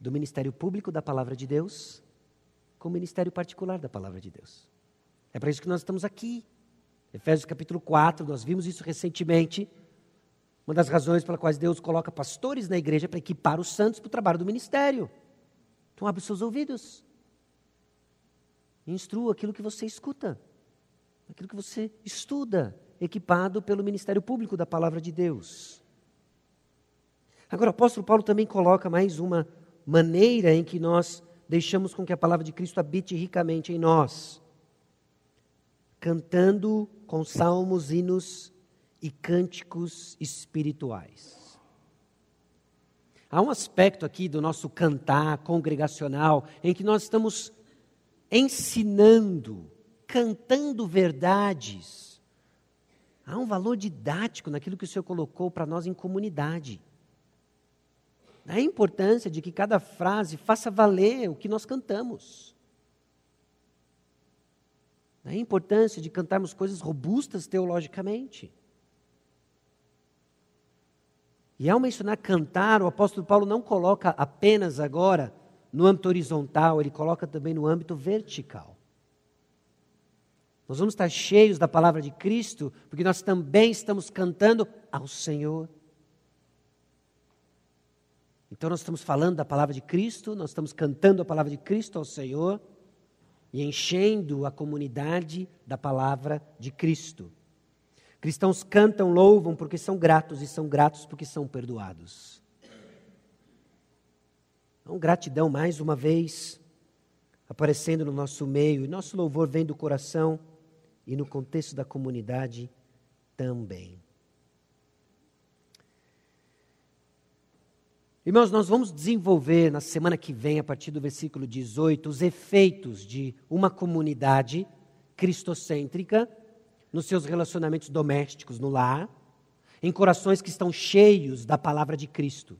do ministério público da palavra de Deus com o ministério particular da palavra de Deus. É para isso que nós estamos aqui. Efésios capítulo 4, nós vimos isso recentemente. Uma das razões pelas quais Deus coloca pastores na igreja para equipar os santos para o trabalho do ministério. Então abre os seus ouvidos. Instrua aquilo que você escuta, aquilo que você estuda, equipado pelo ministério público da palavra de Deus. Agora, o apóstolo Paulo também coloca mais uma maneira em que nós deixamos com que a palavra de Cristo habite ricamente em nós. Cantando com salmos, hinos e cânticos espirituais. Há um aspecto aqui do nosso cantar congregacional em que nós estamos ensinando, cantando verdades. Há um valor didático naquilo que o Senhor colocou para nós em comunidade a importância de que cada frase faça valer o que nós cantamos. A importância de cantarmos coisas robustas teologicamente. E ao mencionar cantar, o apóstolo Paulo não coloca apenas agora no âmbito horizontal, ele coloca também no âmbito vertical. Nós vamos estar cheios da palavra de Cristo, porque nós também estamos cantando ao Senhor. Então, nós estamos falando da palavra de Cristo, nós estamos cantando a palavra de Cristo ao Senhor e enchendo a comunidade da palavra de Cristo. Cristãos cantam, louvam porque são gratos e são gratos porque são perdoados. Então, gratidão mais uma vez aparecendo no nosso meio, e nosso louvor vem do coração e no contexto da comunidade também. Irmãos, nós vamos desenvolver na semana que vem, a partir do versículo 18, os efeitos de uma comunidade cristocêntrica nos seus relacionamentos domésticos, no lar, em corações que estão cheios da palavra de Cristo.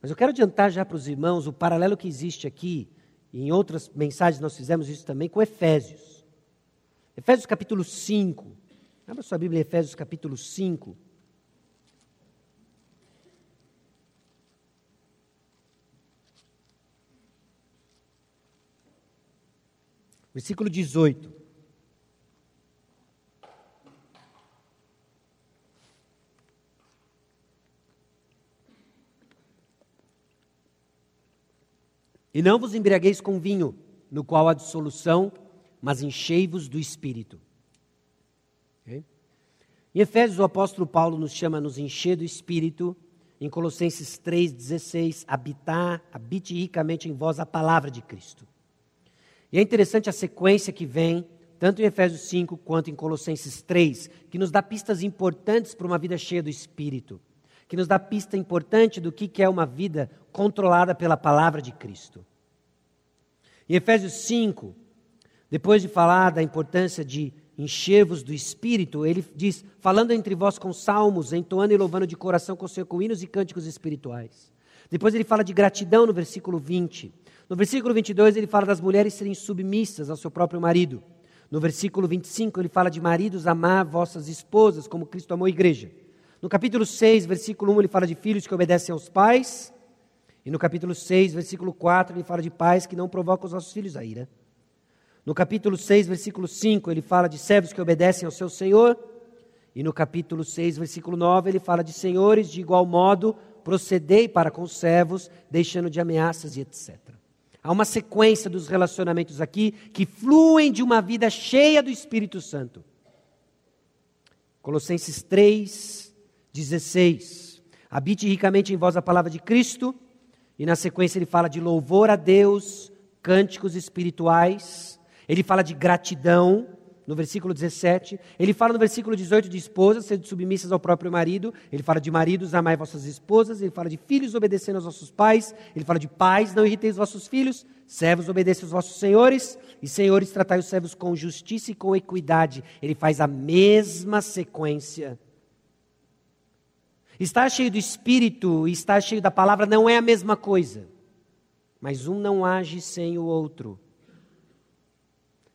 Mas eu quero adiantar já para os irmãos o paralelo que existe aqui, e em outras mensagens nós fizemos isso também, com Efésios. Efésios capítulo 5. Abra sua Bíblia, Efésios capítulo 5. Versículo 18. E não vos embriagueis com vinho, no qual há dissolução, mas enchei-vos do espírito. Okay? Em Efésios, o apóstolo Paulo nos chama a nos encher do espírito. Em Colossenses 3,16, habitar, habite ricamente em vós a palavra de Cristo. E é interessante a sequência que vem, tanto em Efésios 5 quanto em Colossenses 3, que nos dá pistas importantes para uma vida cheia do Espírito, que nos dá pista importante do que é uma vida controlada pela palavra de Cristo. Em Efésios 5, depois de falar da importância de encher-vos do Espírito, ele diz: falando entre vós com salmos, entoando e louvando de coração com seus hinos e cânticos espirituais. Depois ele fala de gratidão no versículo 20. No versículo 22, ele fala das mulheres serem submissas ao seu próprio marido. No versículo 25, ele fala de maridos amar vossas esposas, como Cristo amou a igreja. No capítulo 6, versículo 1, ele fala de filhos que obedecem aos pais. E no capítulo 6, versículo 4, ele fala de pais que não provocam os nossos filhos a ira. No capítulo 6, versículo 5, ele fala de servos que obedecem ao seu Senhor. E no capítulo 6, versículo 9, ele fala de senhores de igual modo procedei para com os servos, deixando de ameaças e etc. Há uma sequência dos relacionamentos aqui que fluem de uma vida cheia do Espírito Santo. Colossenses 3, 16. Habite ricamente em vós a palavra de Cristo. E na sequência ele fala de louvor a Deus, cânticos espirituais. Ele fala de gratidão, no versículo 17. Ele fala no versículo 18 de esposas, sendo submissas ao próprio marido. Ele fala de maridos, amai vossas esposas. Ele fala de filhos, obedecendo aos vossos pais. Ele fala de pais, não irriteis os vossos filhos. Servos, obedeçam aos vossos senhores. E senhores, tratai os servos com justiça e com equidade. Ele faz a mesma sequência. Estar cheio do Espírito e estar cheio da palavra não é a mesma coisa. Mas um não age sem o outro.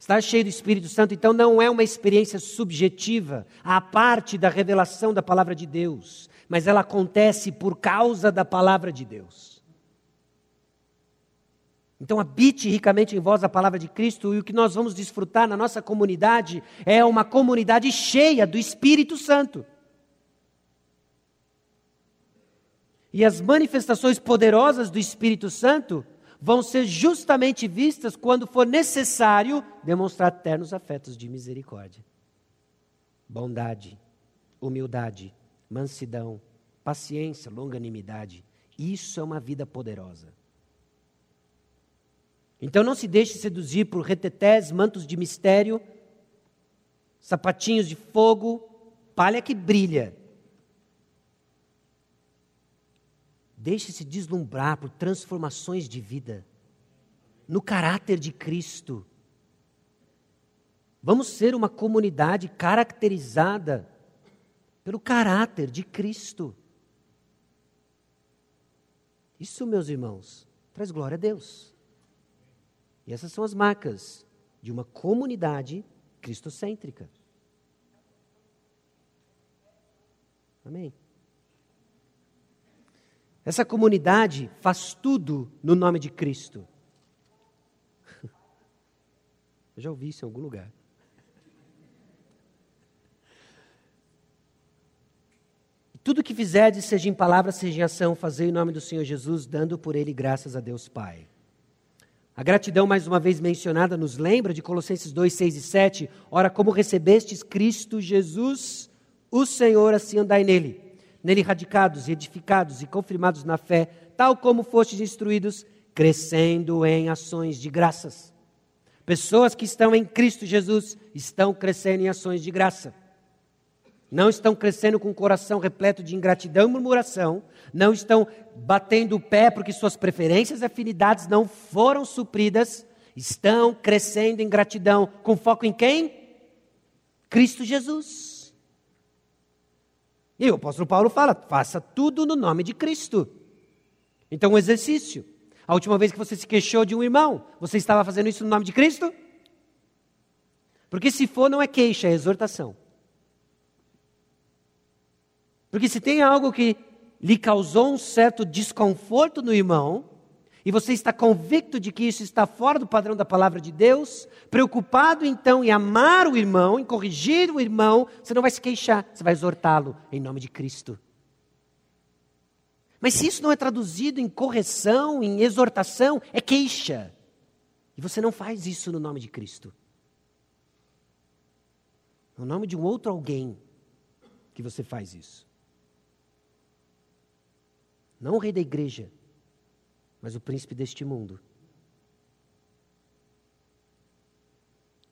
Estar cheio do Espírito Santo, então, não é uma experiência subjetiva, à parte da revelação da palavra de Deus, mas ela acontece por causa da palavra de Deus. Então, habite ricamente em vós a palavra de Cristo, e o que nós vamos desfrutar na nossa comunidade é uma comunidade cheia do Espírito Santo. E as manifestações poderosas do Espírito Santo vão ser justamente vistas quando for necessário demonstrar ternos afetos de misericórdia, bondade, humildade, mansidão, paciência, longanimidade. Isso é uma vida poderosa. Então não se deixe seduzir por retetés, mantos de mistério, sapatinhos de fogo, palha que brilha. Deixe-se deslumbrar por transformações de vida, no caráter de Cristo. Vamos ser uma comunidade caracterizada pelo caráter de Cristo. Isso, meus irmãos, traz glória a Deus. E essas são as marcas de uma comunidade cristocêntrica. Amém. Essa comunidade faz tudo no nome de Cristo. Eu já ouvi isso em algum lugar. Tudo que fizerdes, seja em palavra, seja em ação, fazei em nome do Senhor Jesus, dando por ele graças a Deus Pai. A gratidão, mais uma vez mencionada, nos lembra de Colossenses 2, 6 e 7. Ora, como recebestes Cristo Jesus, o Senhor, assim andai nele nele radicados, edificados e confirmados na fé, tal como fostes instruídos, crescendo em ações de graças. Pessoas que estão em Cristo Jesus estão crescendo em ações de graça. Não estão crescendo com o coração repleto de ingratidão e murmuração, não estão batendo o pé porque suas preferências e afinidades não foram supridas, estão crescendo em gratidão, com foco em quem? Cristo Jesus. E o apóstolo Paulo fala: faça tudo no nome de Cristo. Então, um exercício. A última vez que você se queixou de um irmão, você estava fazendo isso no nome de Cristo? Porque se for, não é queixa, é exortação. Porque se tem algo que lhe causou um certo desconforto no irmão, e você está convicto de que isso está fora do padrão da palavra de Deus, preocupado então em amar o irmão, em corrigir o irmão, você não vai se queixar, você vai exortá-lo em nome de Cristo. Mas se isso não é traduzido em correção, em exortação, é queixa. E você não faz isso no nome de Cristo. No nome de um outro alguém que você faz isso. Não o rei da igreja mas o príncipe deste mundo.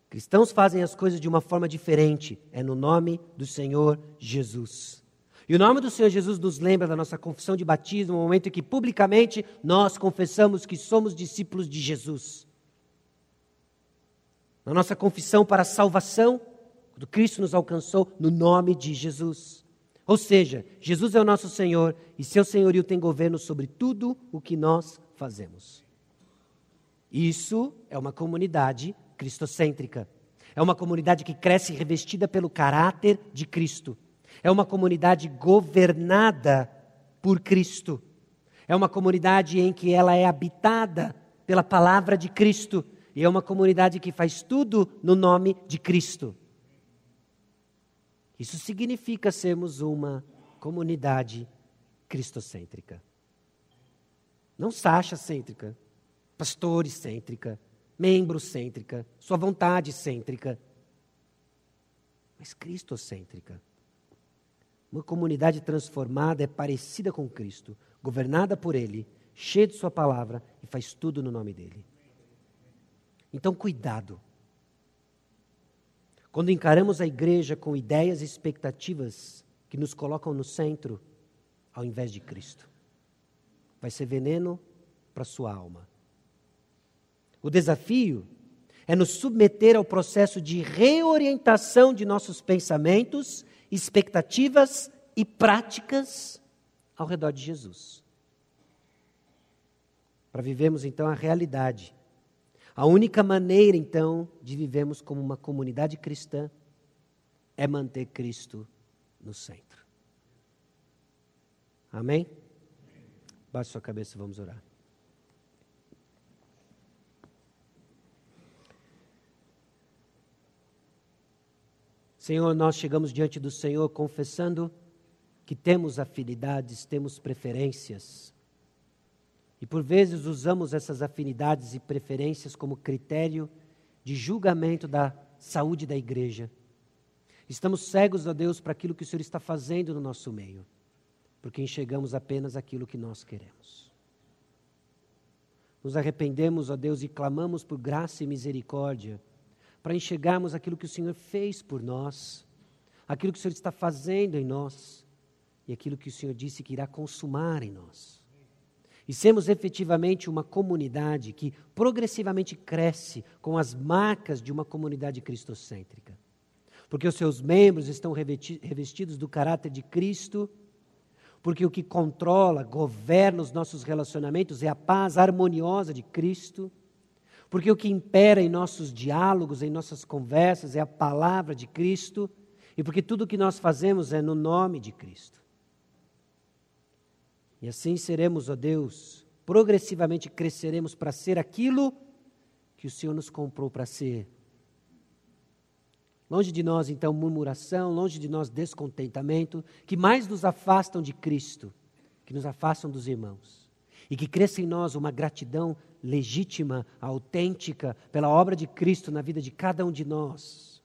Cristãos fazem as coisas de uma forma diferente, é no nome do Senhor Jesus. E o nome do Senhor Jesus nos lembra da nossa confissão de batismo, no momento em que publicamente nós confessamos que somos discípulos de Jesus. Na nossa confissão para a salvação, quando Cristo nos alcançou, no nome de Jesus. Ou seja, Jesus é o nosso Senhor e seu senhorio tem governo sobre tudo o que nós fazemos. Isso é uma comunidade cristocêntrica. É uma comunidade que cresce revestida pelo caráter de Cristo. É uma comunidade governada por Cristo. É uma comunidade em que ela é habitada pela palavra de Cristo. E é uma comunidade que faz tudo no nome de Cristo. Isso significa sermos uma comunidade cristocêntrica. Não Sacha cêntrica, pastores cêntrica, membro cêntrica, sua vontade cêntrica, mas cristocêntrica. Uma comunidade transformada é parecida com Cristo, governada por Ele, cheia de Sua palavra e faz tudo no nome dele. Então, cuidado quando encaramos a igreja com ideias e expectativas que nos colocam no centro, ao invés de Cristo. Vai ser veneno para sua alma. O desafio é nos submeter ao processo de reorientação de nossos pensamentos, expectativas e práticas ao redor de Jesus. Para vivermos então a realidade. A única maneira então de vivermos como uma comunidade cristã é manter Cristo no centro. Amém? Baixe sua cabeça e vamos orar. Senhor, nós chegamos diante do Senhor confessando que temos afinidades, temos preferências. E por vezes usamos essas afinidades e preferências como critério de julgamento da saúde da igreja. Estamos cegos a Deus para aquilo que o Senhor está fazendo no nosso meio, porque enxergamos apenas aquilo que nós queremos. Nos arrependemos, ó Deus, e clamamos por graça e misericórdia para enxergarmos aquilo que o Senhor fez por nós, aquilo que o Senhor está fazendo em nós e aquilo que o Senhor disse que irá consumar em nós. E sermos efetivamente uma comunidade que progressivamente cresce com as marcas de uma comunidade cristocêntrica. Porque os seus membros estão revestidos do caráter de Cristo, porque o que controla, governa os nossos relacionamentos é a paz harmoniosa de Cristo porque o que impera em nossos diálogos, em nossas conversas, é a palavra de Cristo, e porque tudo o que nós fazemos é no nome de Cristo. E assim seremos, ó Deus, progressivamente cresceremos para ser aquilo que o Senhor nos comprou para ser. Longe de nós, então, murmuração, longe de nós, descontentamento, que mais nos afastam de Cristo, que nos afastam dos irmãos. E que cresça em nós uma gratidão legítima, autêntica, pela obra de Cristo na vida de cada um de nós.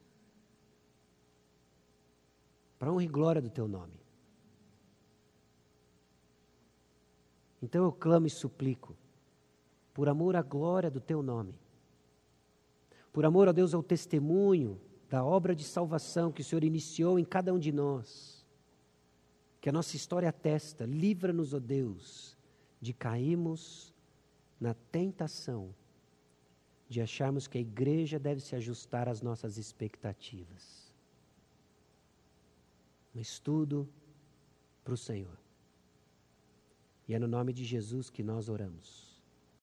Para honra e glória do teu nome. Então eu clamo e suplico, por amor à glória do teu nome, por amor a Deus ao testemunho da obra de salvação que o Senhor iniciou em cada um de nós, que a nossa história atesta, livra-nos, ó Deus, de cairmos na tentação de acharmos que a igreja deve se ajustar às nossas expectativas. Mas tudo para o Senhor. E é no nome de Jesus que nós oramos.